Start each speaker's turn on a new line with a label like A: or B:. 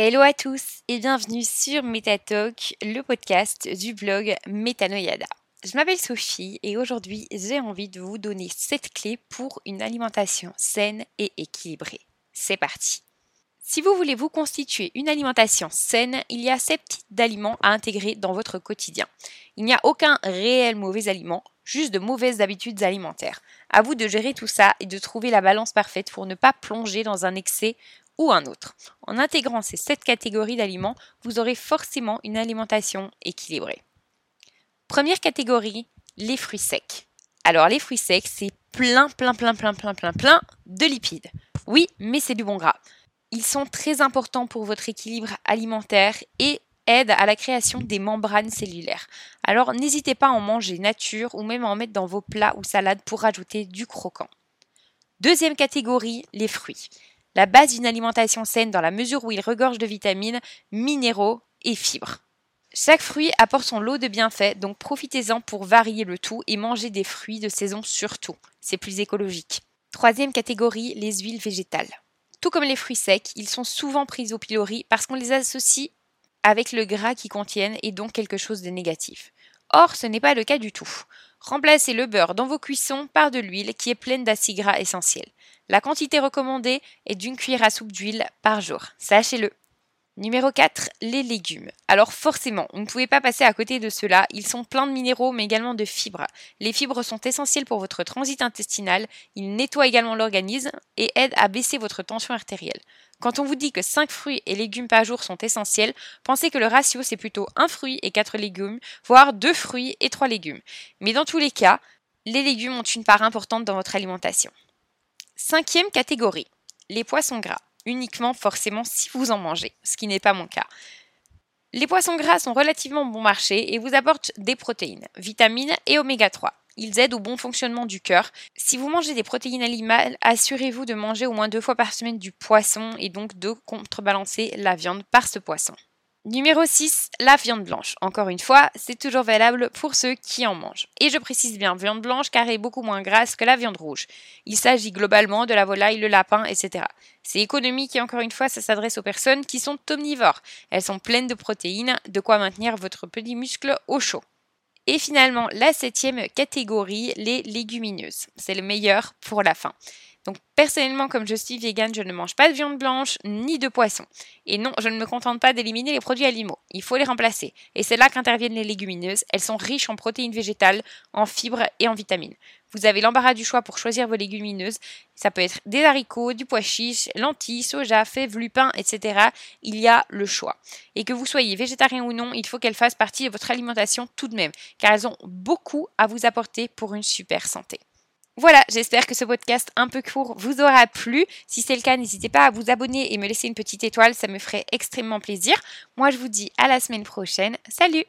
A: Hello à tous et bienvenue sur MetaTalk, le podcast du blog Metanoyada. Je m'appelle Sophie et aujourd'hui j'ai envie de vous donner 7 clés pour une alimentation saine et équilibrée. C'est parti Si vous voulez vous constituer une alimentation saine, il y a 7 types d'aliments à intégrer dans votre quotidien. Il n'y a aucun réel mauvais aliment, juste de mauvaises habitudes alimentaires. À vous de gérer tout ça et de trouver la balance parfaite pour ne pas plonger dans un excès ou un autre. En intégrant ces sept catégories d'aliments, vous aurez forcément une alimentation équilibrée. Première catégorie, les fruits secs. Alors les fruits secs, c'est plein, plein, plein, plein, plein, plein, plein de lipides. Oui, mais c'est du bon gras. Ils sont très importants pour votre équilibre alimentaire et aide à la création des membranes cellulaires. Alors n'hésitez pas à en manger nature ou même à en mettre dans vos plats ou salades pour rajouter du croquant. Deuxième catégorie, les fruits. La base d'une alimentation saine dans la mesure où ils regorgent de vitamines, minéraux et fibres. Chaque fruit apporte son lot de bienfaits, donc profitez-en pour varier le tout et manger des fruits de saison surtout. C'est plus écologique. Troisième catégorie, les huiles végétales. Tout comme les fruits secs, ils sont souvent pris au pilori parce qu'on les associe avec le gras qu'ils contiennent et donc quelque chose de négatif. Or, ce n'est pas le cas du tout. Remplacez le beurre dans vos cuissons par de l'huile qui est pleine d'acides gras essentiels. La quantité recommandée est d'une cuillère à soupe d'huile par jour. Sachez-le. Numéro 4, les légumes. Alors forcément, vous ne pouvez pas passer à côté de cela, ils sont pleins de minéraux mais également de fibres. Les fibres sont essentielles pour votre transit intestinal, ils nettoient également l'organisme et aident à baisser votre tension artérielle. Quand on vous dit que 5 fruits et légumes par jour sont essentiels, pensez que le ratio c'est plutôt 1 fruit et 4 légumes, voire 2 fruits et 3 légumes. Mais dans tous les cas, les légumes ont une part importante dans votre alimentation. Cinquième catégorie, les poissons gras uniquement forcément si vous en mangez, ce qui n'est pas mon cas. Les poissons gras sont relativement bon marché et vous apportent des protéines, vitamines et oméga 3. Ils aident au bon fonctionnement du cœur. Si vous mangez des protéines animales, assurez-vous de manger au moins deux fois par semaine du poisson et donc de contrebalancer la viande par ce poisson. Numéro 6, la viande blanche. Encore une fois, c'est toujours valable pour ceux qui en mangent. Et je précise bien viande blanche car elle est beaucoup moins grasse que la viande rouge. Il s'agit globalement de la volaille, le lapin, etc. C'est économique et encore une fois, ça s'adresse aux personnes qui sont omnivores. Elles sont pleines de protéines, de quoi maintenir votre petit muscle au chaud. Et finalement, la septième catégorie, les légumineuses. C'est le meilleur pour la fin. Donc personnellement, comme je suis vegan, je ne mange pas de viande blanche ni de poisson. Et non, je ne me contente pas d'éliminer les produits animaux. Il faut les remplacer. Et c'est là qu'interviennent les légumineuses. Elles sont riches en protéines végétales, en fibres et en vitamines. Vous avez l'embarras du choix pour choisir vos légumineuses. Ça peut être des haricots, du pois chiche, lentilles, soja, fèves, lupins, etc. Il y a le choix. Et que vous soyez végétarien ou non, il faut qu'elles fassent partie de votre alimentation tout de même, car elles ont beaucoup à vous apporter pour une super santé. Voilà, j'espère que ce podcast un peu court vous aura plu. Si c'est le cas, n'hésitez pas à vous abonner et me laisser une petite étoile, ça me ferait extrêmement plaisir. Moi, je vous dis à la semaine prochaine. Salut